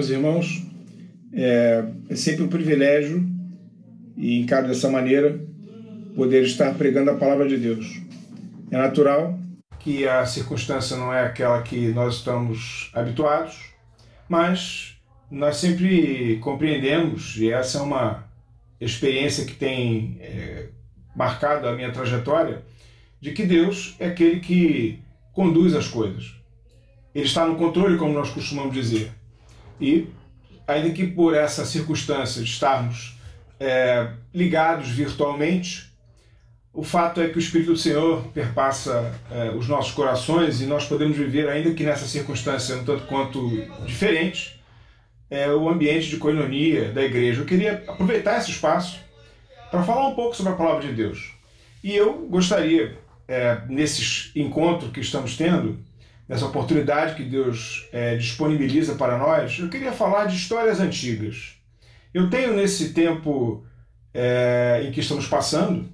meus irmãos. É, é sempre um privilégio, e encaro dessa maneira, poder estar pregando a palavra de Deus. É natural que a circunstância não é aquela que nós estamos habituados, mas nós sempre compreendemos, e essa é uma experiência que tem é, marcado a minha trajetória, de que Deus é aquele que conduz as coisas. Ele está no controle, como nós costumamos dizer. E, ainda que por essa circunstância de estarmos é, ligados virtualmente, o fato é que o Espírito do Senhor perpassa é, os nossos corações e nós podemos viver, ainda que nessa circunstância um tanto quanto diferente, é, o ambiente de coinonia da igreja. Eu queria aproveitar esse espaço para falar um pouco sobre a palavra de Deus. E eu gostaria, é, nesses encontros que estamos tendo, nessa oportunidade que Deus é, disponibiliza para nós, eu queria falar de histórias antigas. Eu tenho, nesse tempo é, em que estamos passando,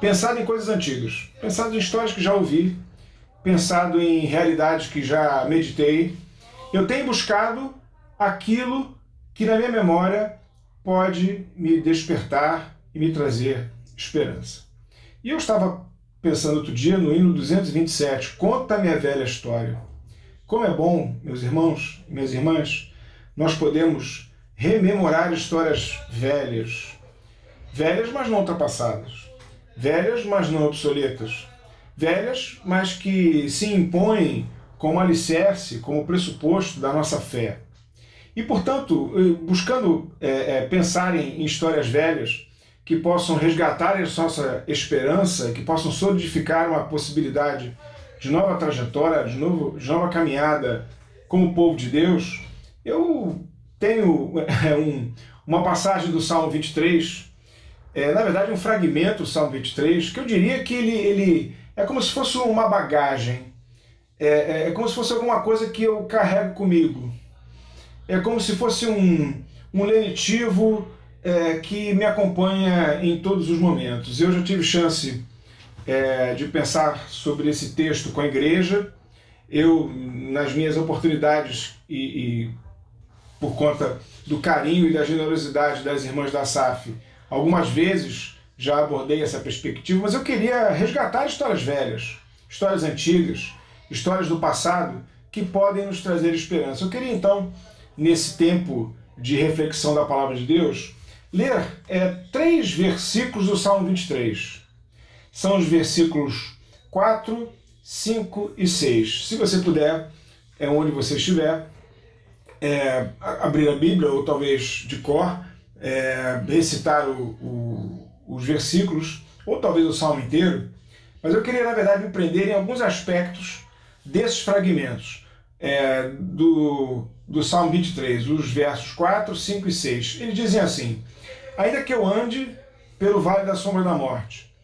pensado em coisas antigas, pensado em histórias que já ouvi, pensado em realidades que já meditei. Eu tenho buscado aquilo que na minha memória pode me despertar e me trazer esperança. E eu estava pensando outro dia no hino 227, Conta a minha velha história. Como é bom, meus irmãos e minhas irmãs, nós podemos rememorar histórias velhas, velhas, mas não ultrapassadas, velhas, mas não obsoletas, velhas, mas que se impõem como alicerce, como pressuposto da nossa fé. E, portanto, eh, buscando é, é, pensar em, em histórias velhas, que possam resgatar a nossa esperança, que possam solidificar uma possibilidade de nova trajetória, de, novo, de nova caminhada como povo de Deus, eu tenho é, um, uma passagem do Salmo 23, é, na verdade um fragmento do Salmo 23, que eu diria que ele, ele é como se fosse uma bagagem, é, é, é como se fosse alguma coisa que eu carrego comigo, é como se fosse um, um lenitivo é, que me acompanha em todos os momentos. Eu já tive chance é, de pensar sobre esse texto com a igreja. Eu, nas minhas oportunidades e, e por conta do carinho e da generosidade das irmãs da SAF, algumas vezes já abordei essa perspectiva, mas eu queria resgatar histórias velhas, histórias antigas, histórias do passado que podem nos trazer esperança. Eu queria então, nesse tempo de reflexão da palavra de Deus, ler é, três versículos do Salmo 23. São os versículos 4, 5 e 6. Se você puder, é onde você estiver, é, abrir a Bíblia, ou talvez de cor, é, recitar o, o, os versículos, ou talvez o salmo inteiro, mas eu queria, na verdade, me prender em alguns aspectos desses fragmentos é, do, do Salmo 23, os versos 4, 5 e 6. Eles dizem assim: Ainda que eu ande pelo vale da sombra da morte,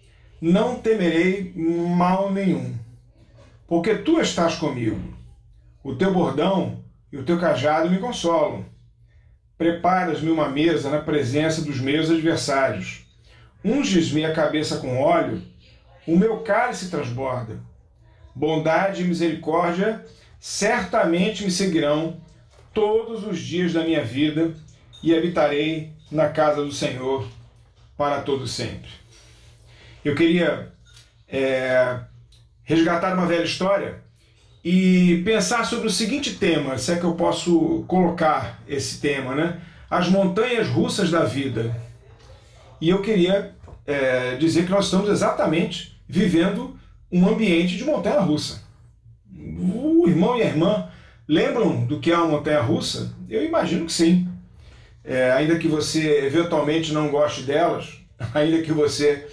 não temerei mal nenhum, porque tu estás comigo. O teu bordão e o teu cajado me consolam. Preparas-me uma mesa na presença dos meus adversários. Unges-me a cabeça com óleo, o meu cálice transborda. Bondade e misericórdia certamente me seguirão todos os dias da minha vida e habitarei na casa do Senhor para todo sempre. Eu queria é, resgatar uma velha história e pensar sobre o seguinte tema, se é que eu posso colocar esse tema, né? As montanhas russas da vida. E eu queria é, dizer que nós estamos exatamente vivendo um ambiente de montanha russa. O irmão e a irmã lembram do que é uma montanha russa? Eu imagino que sim é, ainda que você eventualmente não goste delas, ainda que você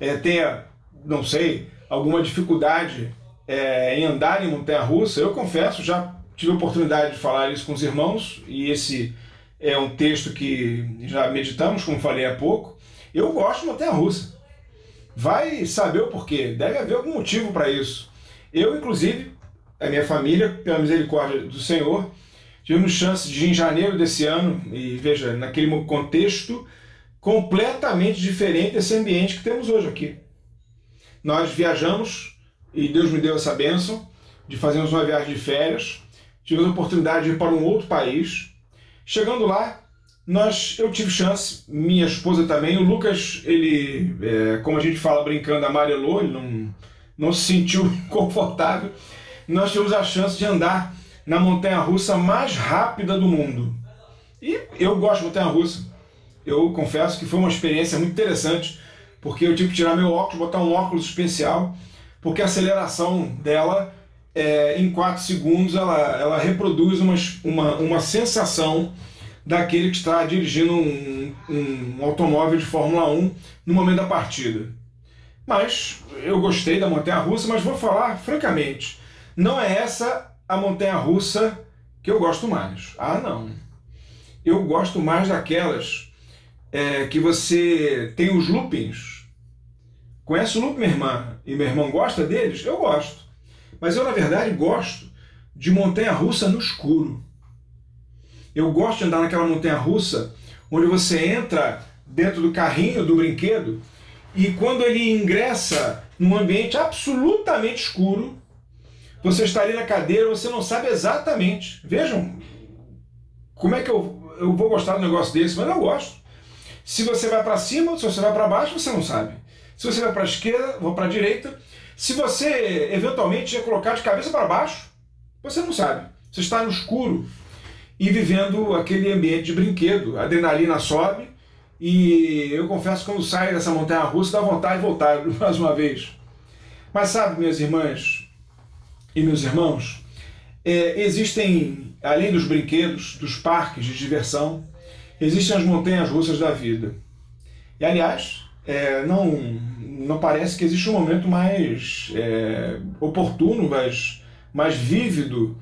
é, tenha, não sei, alguma dificuldade é, em andar em montanha-russa, eu confesso, já tive a oportunidade de falar isso com os irmãos, e esse é um texto que já meditamos, como falei há pouco. Eu gosto de montanha-russa. Vai saber o porquê, deve haver algum motivo para isso. Eu, inclusive, a minha família, pela misericórdia do Senhor, Tivemos chance de em janeiro desse ano, e veja, naquele contexto completamente diferente desse ambiente que temos hoje aqui. Nós viajamos, e Deus me deu essa bênção, de fazermos uma viagem de férias. Tivemos a oportunidade de ir para um outro país, Chegando lá, nós, eu tive chance, minha esposa também, o Lucas, ele, é, como a gente fala brincando, amarelou, ele não, não se sentiu confortável. Nós tivemos a chance de andar na montanha-russa mais rápida do mundo. E eu gosto de montanha-russa. Eu confesso que foi uma experiência muito interessante, porque eu tive que tirar meu óculos, botar um óculos especial, porque a aceleração dela, é, em 4 segundos, ela, ela reproduz uma, uma, uma sensação daquele que está dirigindo um, um automóvel de Fórmula 1 no momento da partida. Mas eu gostei da montanha russa, mas vou falar francamente, não é essa a montanha russa que eu gosto mais. Ah, não. Eu gosto mais daquelas é, que você tem os loopings. Conhece o loop, minha irmã? E meu irmão gosta deles? Eu gosto. Mas eu, na verdade, gosto de montanha russa no escuro. Eu gosto de andar naquela montanha russa onde você entra dentro do carrinho do brinquedo e quando ele ingressa num ambiente absolutamente escuro, você está ali na cadeira, você não sabe exatamente. Vejam como é que eu, eu vou gostar do negócio desse, mas eu gosto. Se você vai para cima, se você vai para baixo, você não sabe. Se você vai para a esquerda, vou para a direita. Se você eventualmente ia colocar de cabeça para baixo, você não sabe. Você está no escuro e vivendo aquele ambiente de brinquedo. A adrenalina sobe e eu confesso que quando saio dessa montanha russa dá vontade de voltar mais uma vez. Mas sabe, minhas irmãs e meus irmãos, é, existem, além dos brinquedos, dos parques de diversão, existem as montanhas russas da vida. E aliás, é, não, não parece que existe um momento mais é, oportuno, mais, mais vívido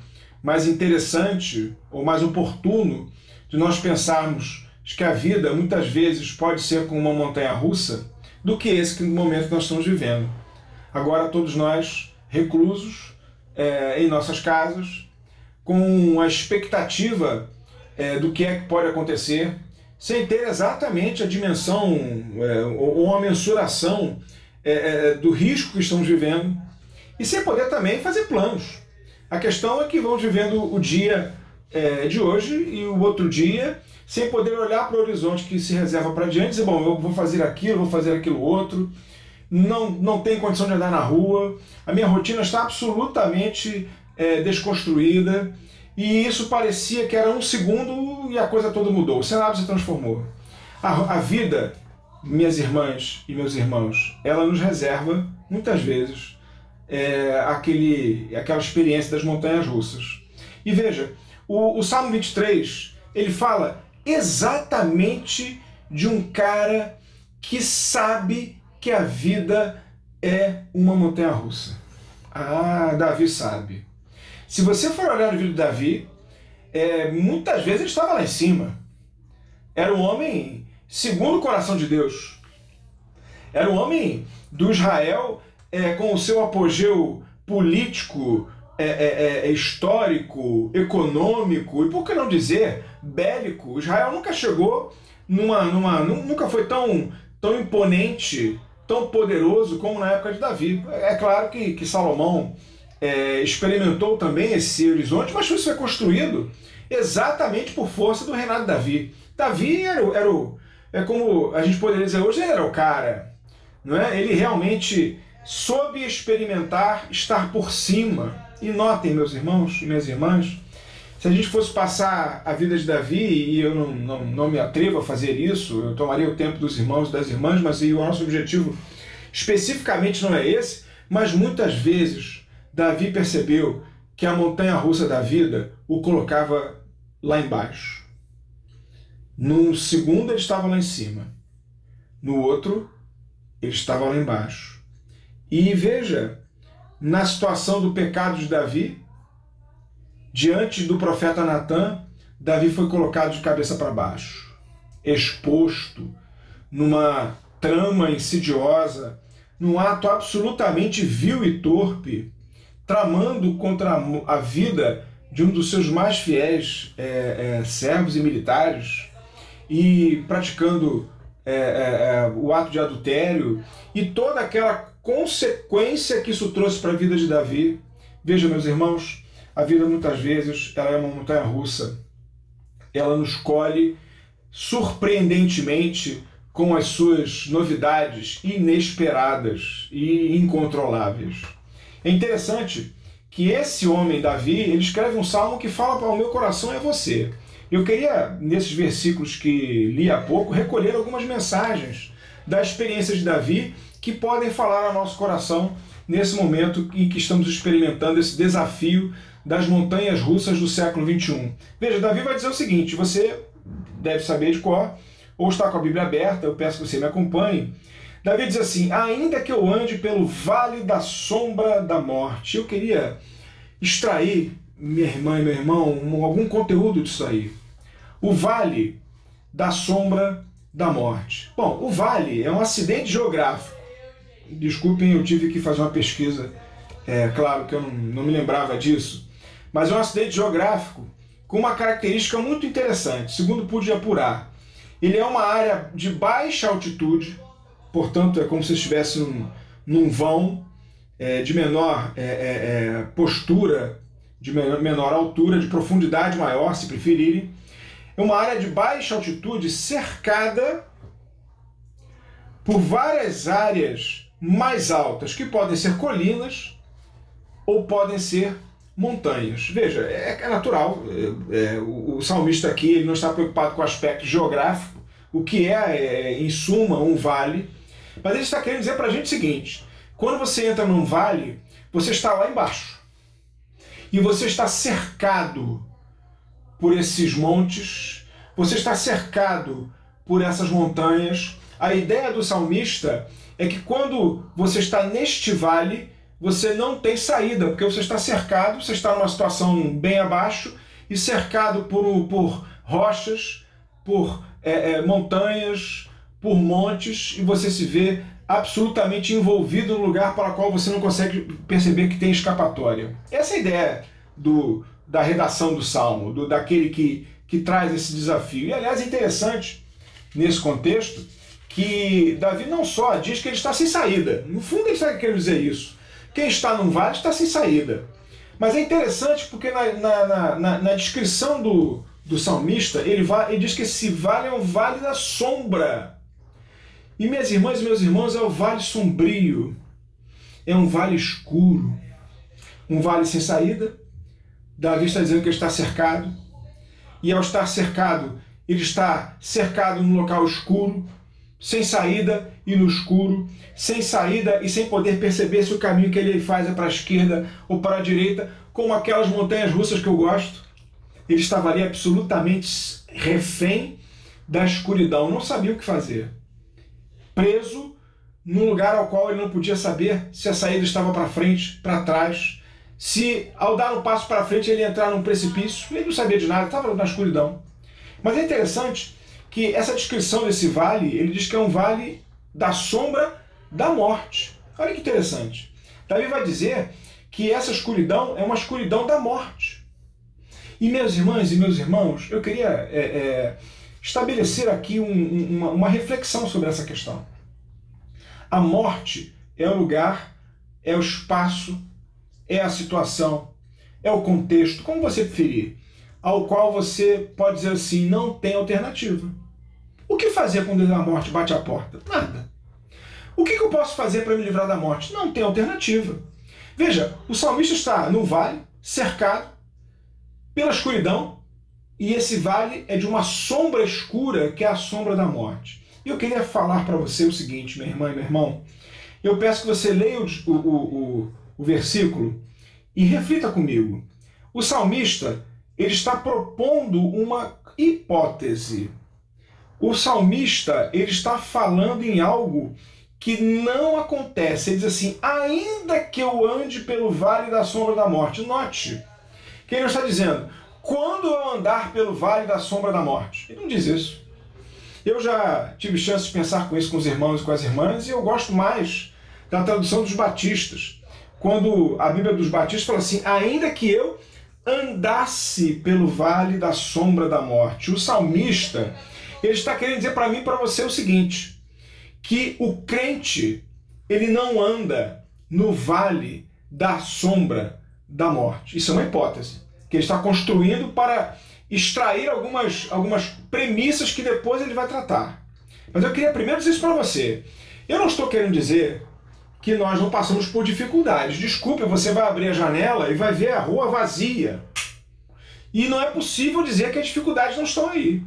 mais interessante ou mais oportuno de nós pensarmos que a vida muitas vezes pode ser como uma montanha russa do que esse momento que nós estamos vivendo. Agora, todos nós reclusos é, em nossas casas, com a expectativa é, do que é que pode acontecer, sem ter exatamente a dimensão é, ou uma mensuração do risco que estamos vivendo, e sem poder também fazer planos. A questão é que vamos vivendo o dia de hoje e o outro dia, sem poder olhar para o horizonte que se reserva para diante e dizer, bom, eu vou fazer aquilo, vou fazer aquilo outro, não, não tem condição de andar na rua, a minha rotina está absolutamente é, desconstruída, e isso parecia que era um segundo e a coisa toda mudou, o cenário se transformou. A, a vida, minhas irmãs e meus irmãos, ela nos reserva, muitas vezes, é, aquele, aquela experiência das montanhas russas. E veja, o, o Salmo 23 ele fala exatamente de um cara que sabe que a vida é uma montanha russa. Ah, Davi sabe. Se você for olhar o vídeo de Davi, é, muitas vezes ele estava lá em cima. Era um homem segundo o coração de Deus. Era um homem do Israel é, com o seu apogeu político, é, é, é, histórico, econômico e por que não dizer bélico. Israel nunca chegou numa, numa nunca foi tão, tão imponente, tão poderoso como na época de Davi. É claro que, que Salomão é, experimentou também esse horizonte, mas isso foi construído exatamente por força do reinado de Davi. Davi era, era o, é como a gente poderia dizer hoje, ele era o cara, não é? Ele realmente soube experimentar estar por cima. E notem, meus irmãos e minhas irmãs, se a gente fosse passar a vida de Davi, e eu não, não, não me atrevo a fazer isso, eu tomaria o tempo dos irmãos e das irmãs, mas o nosso objetivo especificamente não é esse, mas muitas vezes Davi percebeu que a montanha russa da vida o colocava lá embaixo. Num segundo ele estava lá em cima, no outro ele estava lá embaixo. E veja, na situação do pecado de Davi, diante do profeta Natan, Davi foi colocado de cabeça para baixo, exposto numa trama insidiosa, num ato absolutamente vil e torpe, tramando contra a vida de um dos seus mais fiéis é, é, servos e militares e praticando é, é, é o ato de adultério e toda aquela consequência que isso trouxe para a vida de Davi. Veja, meus irmãos, a vida muitas vezes ela é uma montanha russa. ela nos colhe surpreendentemente com as suas novidades inesperadas e incontroláveis. É interessante que esse homem, Davi, ele escreve um salmo que fala para o meu coração é você. Eu queria, nesses versículos que li há pouco, recolher algumas mensagens da experiência de Davi que podem falar ao nosso coração nesse momento em que estamos experimentando esse desafio das montanhas russas do século 21. Veja, Davi vai dizer o seguinte: você deve saber de cor, ou está com a Bíblia aberta, eu peço que você me acompanhe. Davi diz assim: Ainda que eu ande pelo vale da sombra da morte. Eu queria extrair, minha irmã e meu irmão, algum conteúdo disso aí. O vale da sombra da morte. Bom, o vale é um acidente geográfico. Desculpem, eu tive que fazer uma pesquisa. É claro que eu não, não me lembrava disso. Mas é um acidente geográfico com uma característica muito interessante, segundo pude apurar. Ele é uma área de baixa altitude, portanto, é como se estivesse num, num vão é, de menor é, é, é, postura, de menor, menor altura, de profundidade maior, se preferirem. É uma área de baixa altitude cercada por várias áreas mais altas, que podem ser colinas ou podem ser montanhas. Veja, é, é natural, é, é, o, o, salmista aqui ele não está preocupado com o aspecto geográfico, o que é, é em suma, um vale, mas ele está querendo dizer para a gente o seguinte: quando você entra num vale, você está lá embaixo e você está cercado por esses montes, você está cercado por essas montanhas. A ideia do salmista é que quando você está neste vale, você não tem saída, porque você está cercado, você está numa situação bem abaixo e cercado por, por rochas, por é, é, montanhas, por montes, e você se vê absolutamente envolvido no lugar para o qual você não consegue perceber que tem escapatória. Essa é a ideia do, da redação do Salmo, do, daquele que, que traz esse desafio. E aliás, é interessante nesse contexto que Davi não só diz que ele está sem saída, no fundo ele está querendo dizer isso. Quem está num vale está sem saída. Mas é interessante porque na, na, na, na descrição do, do salmista, ele, ele diz que esse vale é um vale da sombra. E minhas irmãs e meus irmãos, é o vale sombrio. É um vale escuro. Um vale sem saída. Davi está dizendo que ele está cercado. E ao estar cercado, ele está cercado num local escuro, sem saída e no escuro, sem saída e sem poder perceber se o caminho que ele faz é para a esquerda ou para a direita, como aquelas montanhas russas que eu gosto. Ele estava ali absolutamente refém da escuridão, não sabia o que fazer. Preso num lugar ao qual ele não podia saber se a saída estava para frente, para trás, se ao dar um passo para frente ele entrar num precipício, ele não sabia de nada, estava na escuridão. Mas é interessante que essa descrição desse vale, ele diz que é um vale da sombra da morte. Olha que interessante. Davi vai dizer que essa escuridão é uma escuridão da morte. E minhas irmãs e meus irmãos, eu queria é, é, estabelecer aqui um, uma, uma reflexão sobre essa questão. A morte é o lugar, é o espaço, é a situação, é o contexto, como você preferir, ao qual você pode dizer assim, não tem alternativa. O que fazer quando a morte bate a porta? Nada. O que, eu posso fazer para me livrar da morte? Não tem alternativa. Veja, o salmista está no vale, cercado pela escuridão, e esse vale é de uma sombra escura que é a sombra da morte. E eu queria falar para você o seguinte, minha irmã e meu irmão. Eu peço que você leia o, o, o, o versículo e reflita comigo. O salmista ele está propondo uma hipótese o salmista ele está falando em algo que não acontece. Ele diz assim: ainda que eu ande pelo vale da sombra da morte. Note que ele não está dizendo quando eu andar pelo vale da sombra da morte. Ele não diz isso. Eu já tive chance de pensar com isso com os irmãos e com as irmãs, e eu gosto mais da tradução dos batistas. Quando a Bíblia dos batistas fala assim: ainda que eu andasse pelo vale da sombra da morte. O salmista ele está querendo dizer para mim e para você o seguinte: que o crente ele não anda no vale da sombra da morte. Isso é uma hipótese que ele está construindo para extrair algumas, algumas premissas que depois ele vai tratar. Mas eu queria primeiro dizer isso para você. Eu não estou querendo dizer que nós não passamos por dificuldades. Desculpe, você vai abrir a janela e vai ver a rua vazia. E não é possível dizer que as dificuldades não estão aí.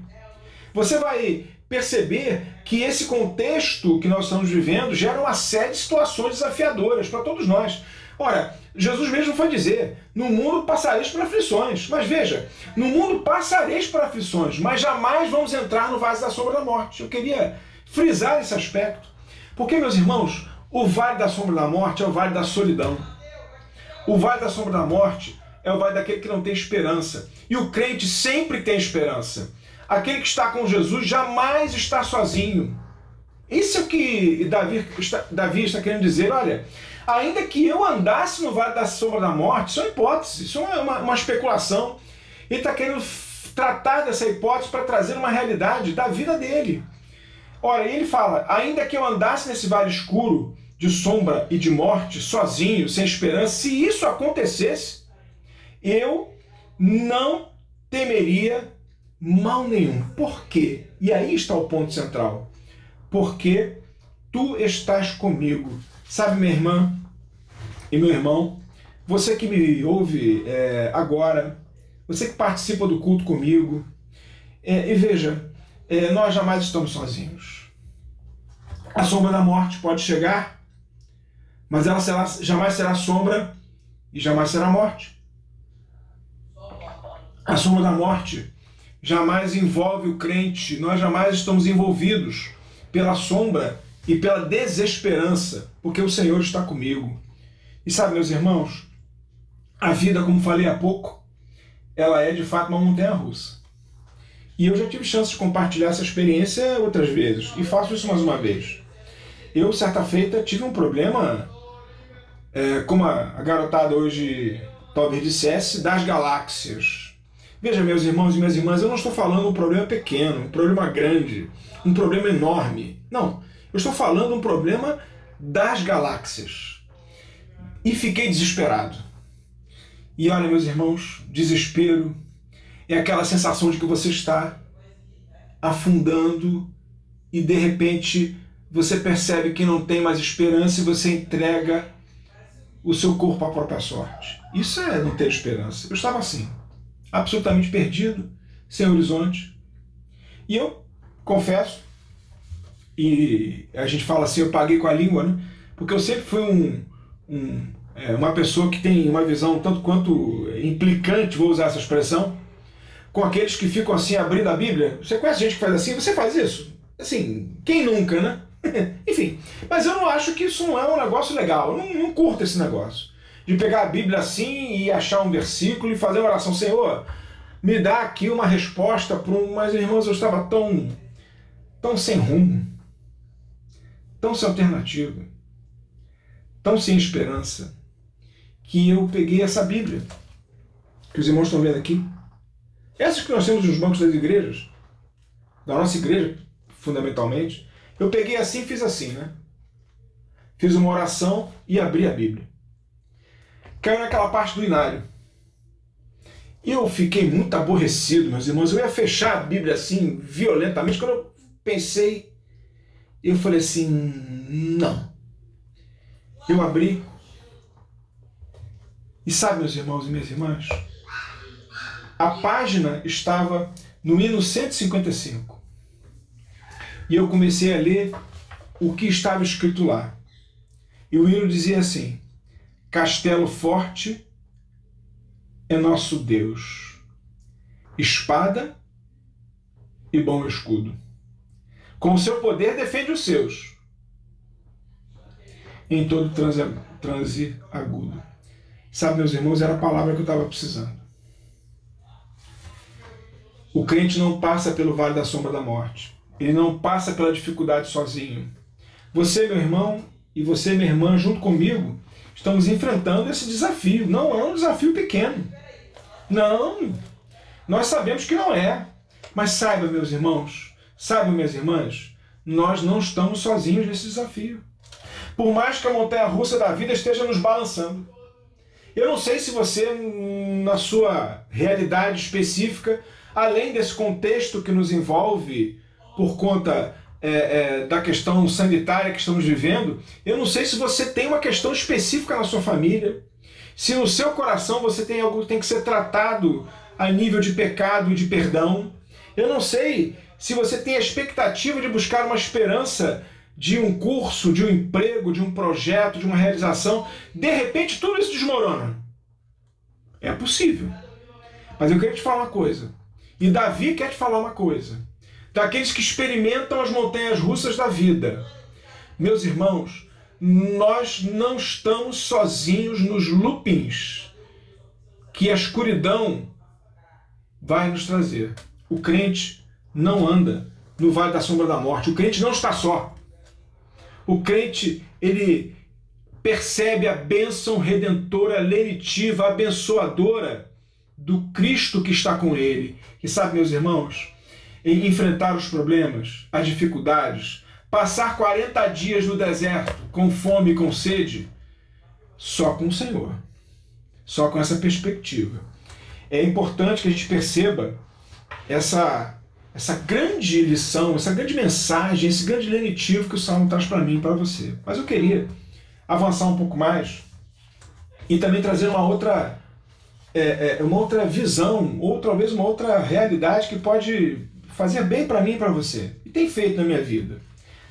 Você vai perceber que esse contexto que nós estamos vivendo gera uma série de situações desafiadoras para todos nós. Ora, Jesus mesmo foi dizer: no mundo passareis por aflições. Mas veja, no mundo passareis por aflições, mas jamais vamos entrar no vale da sombra da morte. Eu queria frisar esse aspecto. Porque, meus irmãos, o vale da sombra da morte é o vale da solidão. O vale da sombra da morte é o vale daquele que não tem esperança. E o crente sempre tem esperança. Aquele que está com Jesus jamais está sozinho. Isso é o que Davi está, Davi está querendo dizer. Olha, ainda que eu andasse no vale da sombra da morte, isso é uma hipótese, isso é uma, uma especulação. Ele está querendo tratar dessa hipótese para trazer uma realidade da vida dele. Ora, ele fala: ainda que eu andasse nesse vale escuro de sombra e de morte, sozinho, sem esperança, se isso acontecesse, eu não temeria mal nenhum. Por quê? E aí está o ponto central. Porque tu estás comigo. Sabe, minha irmã e meu irmão, você que me ouve é, agora, você que participa do culto comigo, é, e veja, é, nós jamais estamos sozinhos. A sombra da morte pode chegar mas ela será, jamais será sombra e jamais será morte. A sombra da morte jamais envolve o crente, nós jamais estamos envolvidos pela sombra e pela desesperança, porque o Senhor está comigo. E sabe, meus irmãos, a vida, como falei há pouco, ela é de fato uma montanha russa. E eu já tive chance de compartilhar essa experiência outras vezes, e faço isso mais uma vez. Eu, certa feita, tive um problema é, como a, garotada hoje talvez dissesse, das galáxias. Veja, meus irmãos e minhas irmãs, eu não estou falando um problema pequeno, um problema grande, um problema enorme. Não, eu estou falando um problema das galáxias. E fiquei desesperado. E olha, meus irmãos, desespero é aquela sensação de que você está afundando e de repente você percebe que não tem mais esperança e você entrega o seu corpo à própria sorte. Isso é não ter esperança. Eu estava assim, absolutamente perdido, sem horizonte. E eu confesso, e a gente fala assim, eu paguei com a língua, né? Porque eu sempre fui um, um é, uma pessoa que tem uma visão tanto quanto implicante, vou usar essa expressão, com aqueles que ficam assim abrindo a Bíblia. Você conhece gente que faz assim? Você faz isso? Assim, quem nunca, né? Enfim, mas eu não acho que isso não é um negócio legal. Eu não, não curto esse negócio. De pegar a Bíblia assim e achar um versículo e fazer uma oração, Senhor, me dá aqui uma resposta para um. Mas, irmãos, eu estava tão, tão sem rumo, tão sem alternativa, tão sem esperança, que eu peguei essa Bíblia, que os irmãos estão vendo aqui. Essas que nós temos nos bancos das igrejas, da nossa igreja, fundamentalmente, eu peguei assim e fiz assim, né? Fiz uma oração e abri a Bíblia. Caiu naquela parte do inário. Eu fiquei muito aborrecido, meus irmãos. Eu ia fechar a Bíblia assim, violentamente. Quando eu pensei, eu falei assim: não. Eu abri. E sabe, meus irmãos e minhas irmãs? A página estava no hino 155. E eu comecei a ler o que estava escrito lá. E o hino dizia assim: Castelo forte é nosso Deus, espada e bom escudo. Com seu poder defende os seus em todo transe, transe agudo. Sabe, meus irmãos, era a palavra que eu estava precisando. O crente não passa pelo vale da sombra da morte. Ele não passa pela dificuldade sozinho. Você, meu irmão, e você, minha irmã, junto comigo, estamos enfrentando esse desafio. Não é um desafio pequeno. Não. Nós sabemos que não é. Mas saiba, meus irmãos, saibam, minhas irmãs, nós não estamos sozinhos nesse desafio. Por mais que a montanha russa da vida esteja nos balançando. Eu não sei se você, na sua realidade específica, além desse contexto que nos envolve por conta é, é, da questão sanitária que estamos vivendo, eu não sei se você tem uma questão específica na sua família, se no seu coração você tem algo que tem que ser tratado a nível de pecado e de perdão. Eu não sei se você tem a expectativa de buscar uma esperança de um curso, de um emprego, de um projeto, de uma realização. De repente tudo isso desmorona. É possível. Mas eu queria te falar uma coisa. E Davi quer te falar uma coisa daqueles que experimentam as montanhas russas da vida. Meus irmãos, nós não estamos sozinhos nos loopings que a escuridão vai nos trazer. O crente não anda no vale da sombra da morte. O crente não está só. O crente, ele percebe a bênção redentora, lenitiva, abençoadora do Cristo que está com ele. E sabe, meus irmãos, em enfrentar os problemas, as dificuldades, passar 40 dias no deserto com fome e com sede, só com o Senhor, só com essa perspectiva. É importante que a gente perceba essa essa grande lição, essa grande mensagem, esse grande lenitivo que o Salmo traz para mim e para você. Mas eu queria avançar um pouco mais e também trazer uma outra, é, é, uma outra visão, ou talvez uma outra realidade que pode fazia bem para mim e para você. E tem feito na minha vida.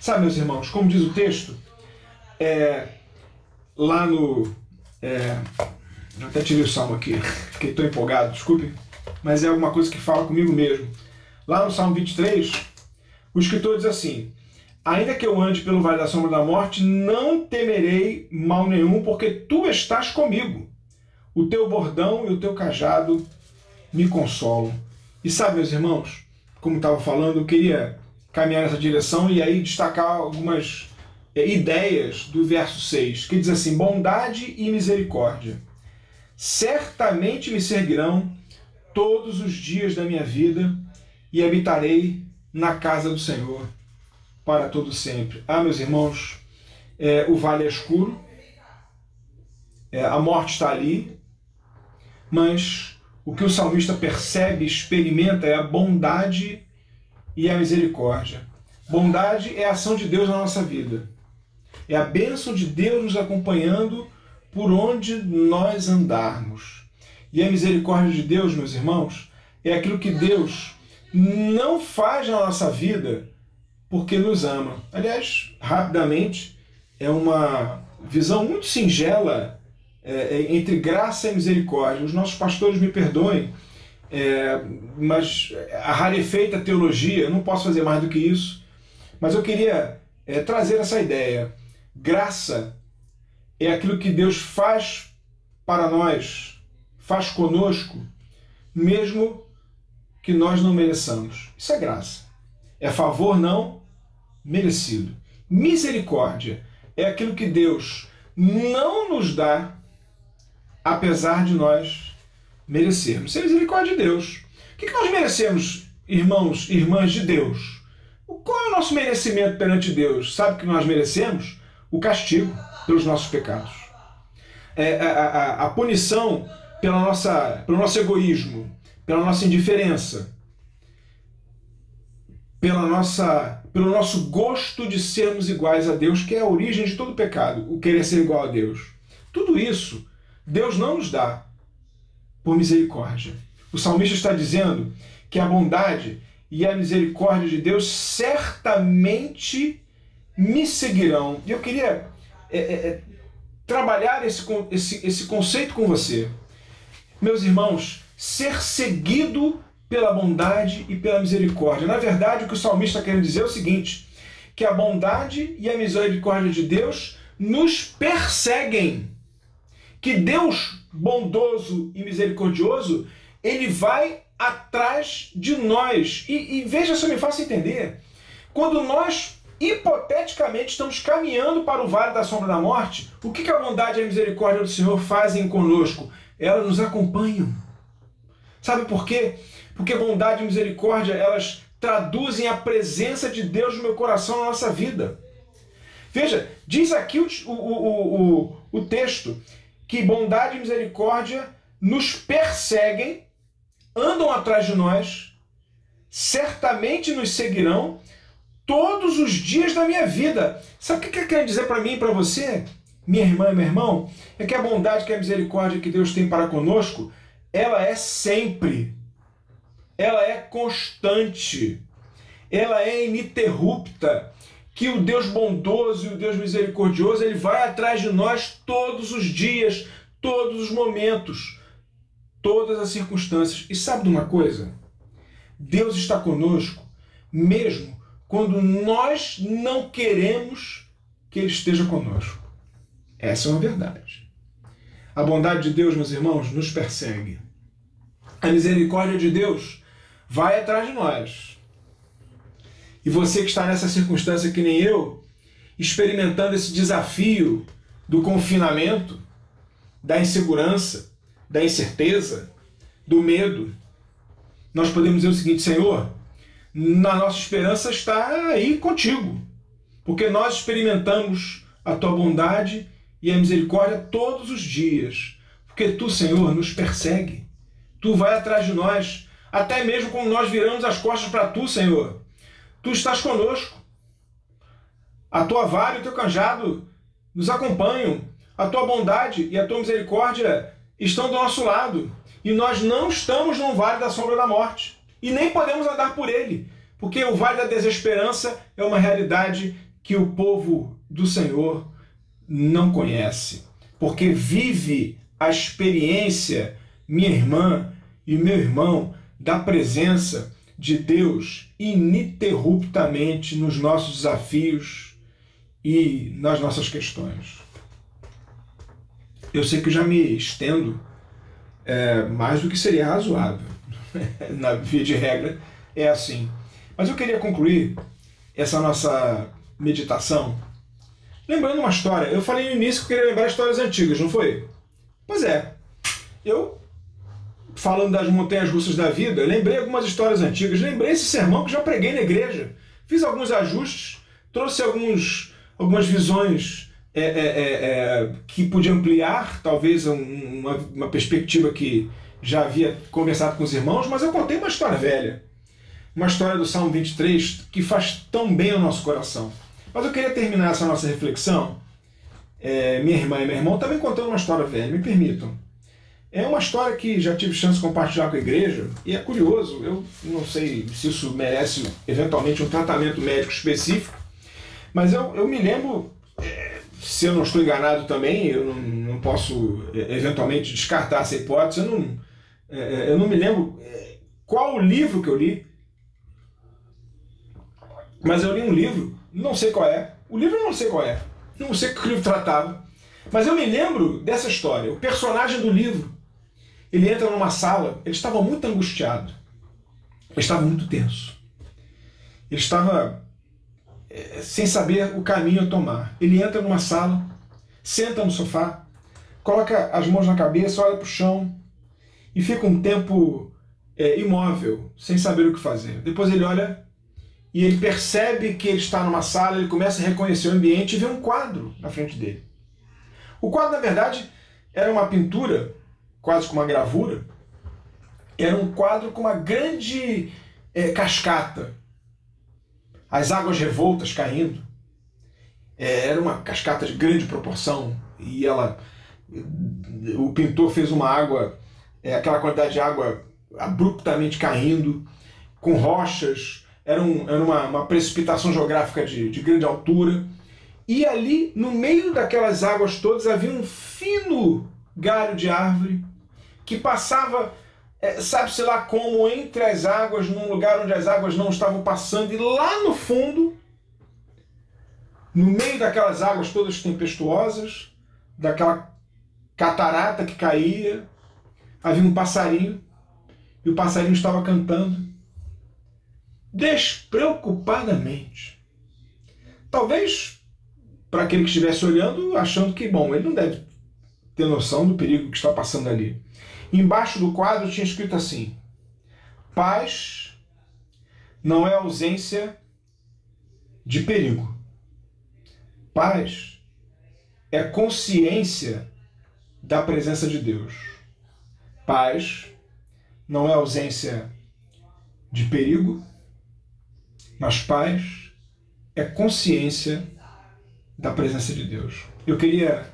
Sabe, meus irmãos, como diz o texto, é, lá no. É, até tirei o salmo aqui, fiquei tão empolgado, desculpe, mas é alguma coisa que fala comigo mesmo. Lá no Salmo 23, o escritor diz assim: Ainda que eu ande pelo vale da sombra da morte, não temerei mal nenhum, porque tu estás comigo. O teu bordão e o teu cajado me consolam. E sabe, meus irmãos, como estava falando, eu queria caminhar nessa direção e aí destacar algumas é, ideias do verso 6, que diz assim: Bondade e misericórdia certamente me seguirão todos os dias da minha vida e habitarei na casa do Senhor para todo sempre. Ah, meus irmãos, é, o vale é escuro, é, a morte está ali, mas o que o salmista percebe, experimenta é a bondade e a misericórdia. Bondade é a ação de Deus na nossa vida. É a bênção de Deus nos acompanhando por onde nós andarmos. E a misericórdia de Deus, meus irmãos, é aquilo que Deus não faz na nossa vida porque nos ama. Aliás, rapidamente, é uma visão muito singela é, é, entre graça e misericórdia. Os nossos pastores me perdoem, é, mas a rarefeita teologia, eu não posso fazer mais do que isso. Mas eu queria é, trazer essa ideia. Graça é aquilo que Deus faz para nós, faz conosco, mesmo que nós não mereçamos. Isso é graça. É favor não merecido. Misericórdia é aquilo que Deus não nos dá apesar de nós merecermos. Isso é misericórdia de Deus. O que nós merecemos, irmãos e irmãs de Deus? Qual é o nosso merecimento perante Deus? Sabe que nós merecemos? O castigo pelos nossos pecados. É, a, a, a punição pela nossa, pelo nosso egoísmo, pela nossa indiferença, pela nossa, pelo nosso gosto de sermos iguais a Deus, que é a origem de todo pecado, o querer ser igual a Deus. Tudo isso Deus não nos dá por misericórdia. O salmista está dizendo que a bondade e a misericórdia de Deus certamente me seguirão. E eu queria é, é, é, trabalhar esse, esse, esse conceito com você. Meus irmãos, ser seguido pela bondade e pela misericórdia. Na verdade, o que o salmista querendo dizer é o seguinte: que a bondade e a misericórdia de Deus nos perseguem que Deus bondoso e misericordioso, ele vai atrás de nós. E, e veja se eu me faço entender. Quando nós, hipoteticamente, estamos caminhando para o vale da sombra da morte, o que, que a bondade e a misericórdia do Senhor fazem conosco? Elas nos acompanham. Sabe por quê? Porque bondade e misericórdia, elas traduzem a presença de Deus no meu coração, na nossa vida. Veja, diz aqui o, o, o, o, o texto que bondade e misericórdia nos perseguem andam atrás de nós, certamente nos seguirão todos os dias da minha vida. Sabe o que quer dizer para mim e para você, minha irmã e meu irmão? É que a bondade, que a misericórdia que Deus tem para conosco, ela é sempre, ela é constante, ela é ininterrupta. Que o Deus bondoso e o Deus misericordioso, ele vai atrás de nós todos os dias, todos os momentos, todas as circunstâncias. E sabe de uma coisa? Deus está conosco mesmo quando nós não queremos que Ele esteja conosco. Essa é uma verdade. A bondade de Deus, meus irmãos, nos persegue. A misericórdia de Deus vai atrás de nós. E você que está nessa circunstância que nem eu, experimentando esse desafio do confinamento, da insegurança, da incerteza, do medo, nós podemos dizer o seguinte: Senhor, na nossa esperança está aí contigo, porque nós experimentamos a tua bondade e a misericórdia todos os dias, porque tu, Senhor, nos persegue, tu vai atrás de nós, até mesmo quando nós viramos as costas para tu, Senhor, tu estás conosco. A tua vara e o teu canjado nos acompanham, a tua bondade e a tua misericórdia estão do nosso lado, e nós não estamos no vale da sombra da morte. E nem podemos andar por ele, porque o vale da desesperança é uma realidade que o povo do Senhor não conhece, porque vive a experiência, minha irmã e meu irmão, da presença de Deus ininterruptamente nos nossos desafios e nas nossas questões. Eu sei que já me estendo é, mais do que seria razoável. na via de regra, é assim. Mas eu queria concluir essa nossa meditação lembrando uma história. Eu falei no início que eu queria lembrar histórias antigas, não foi? Pois é. Eu, falando das montanhas russas da vida, lembrei algumas histórias antigas. Lembrei esse sermão que já preguei na igreja. Fiz alguns ajustes, trouxe alguns, algumas visões é, é, é, é que podia ampliar, talvez, uma, uma perspectiva que já havia conversado com os irmãos, mas eu contei uma história velha. Uma história do Salmo 23 que faz tão bem ao nosso coração. Mas eu queria terminar essa nossa reflexão, é, minha irmã e meu irmão, também contando uma história velha, me permitam. É uma história que já tive chance de compartilhar com a igreja e é curioso, eu não sei se isso merece eventualmente um tratamento médico específico, mas eu, eu me lembro, é, se eu não estou enganado também, eu não, não posso é, eventualmente descartar essa hipótese, eu não, é, eu não me lembro qual o livro que eu li, mas eu li um livro, não sei qual é, o livro eu não sei qual é, não sei que livro tratava, mas eu me lembro dessa história. O personagem do livro, ele entra numa sala, ele estava muito angustiado, ele estava muito tenso, ele estava é, sem saber o caminho a tomar. Ele entra numa sala, senta no sofá, coloca as mãos na cabeça, olha para o chão, e fica um tempo é, imóvel, sem saber o que fazer. Depois ele olha e ele percebe que ele está numa sala, ele começa a reconhecer o ambiente e vê um quadro na frente dele. O quadro, na verdade, era uma pintura, quase com uma gravura. Era um quadro com uma grande é, cascata. As águas revoltas caindo. É, era uma cascata de grande proporção e ela o pintor fez uma água é, aquela quantidade de água abruptamente caindo, com rochas, era, um, era uma, uma precipitação geográfica de, de grande altura. E ali, no meio daquelas águas todas, havia um fino galho de árvore que passava, é, sabe-se lá como, entre as águas, num lugar onde as águas não estavam passando, e lá no fundo, no meio daquelas águas todas tempestuosas, daquela catarata que caía, havia um passarinho e o passarinho estava cantando despreocupadamente. Talvez para aquele que estivesse olhando, achando que, bom, ele não deve ter noção do perigo que está passando ali. Embaixo do quadro tinha escrito assim: paz não é ausência de perigo. Paz é consciência da presença de Deus. Paz não é ausência de perigo, mas paz é consciência da presença de Deus. Eu queria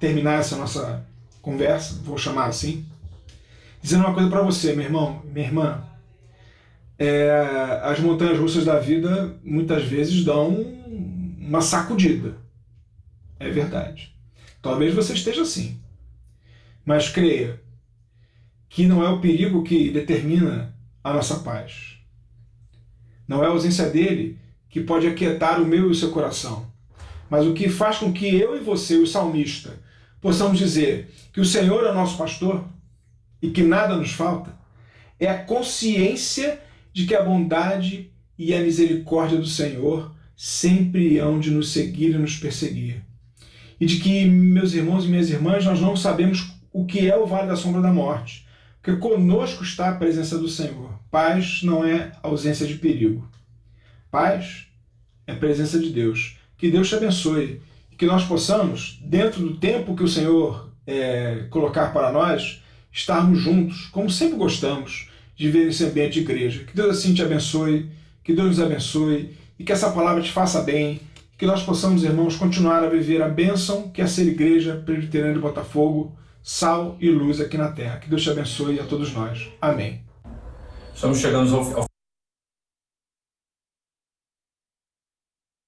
terminar essa nossa conversa, vou chamar assim, dizendo uma coisa para você, meu irmão, minha irmã. É, as montanhas russas da vida muitas vezes dão uma sacudida. É verdade. Talvez você esteja assim. Mas creia que não é o perigo que determina a nossa paz. Não é a ausência dele que pode aquietar o meu e o seu coração. Mas o que faz com que eu e você, o salmista, possamos dizer que o Senhor é nosso pastor e que nada nos falta, é a consciência de que a bondade e a misericórdia do Senhor sempre hão de nos seguir e nos perseguir. E de que, meus irmãos e minhas irmãs, nós não sabemos o que é o vale da sombra da morte, porque conosco está a presença do Senhor. Paz não é ausência de perigo. Paz é presença de Deus. Que Deus te abençoe e que nós possamos, dentro do tempo que o Senhor é, colocar para nós, estarmos juntos, como sempre gostamos de ver esse ambiente de igreja. Que Deus assim te abençoe, que Deus nos abençoe e que essa palavra te faça bem, que nós possamos, irmãos, continuar a viver a bênção que é ser igreja presbiteriana de Botafogo, sal e luz aqui na terra. Que Deus te abençoe a todos nós. Amém. Estamos chegando ao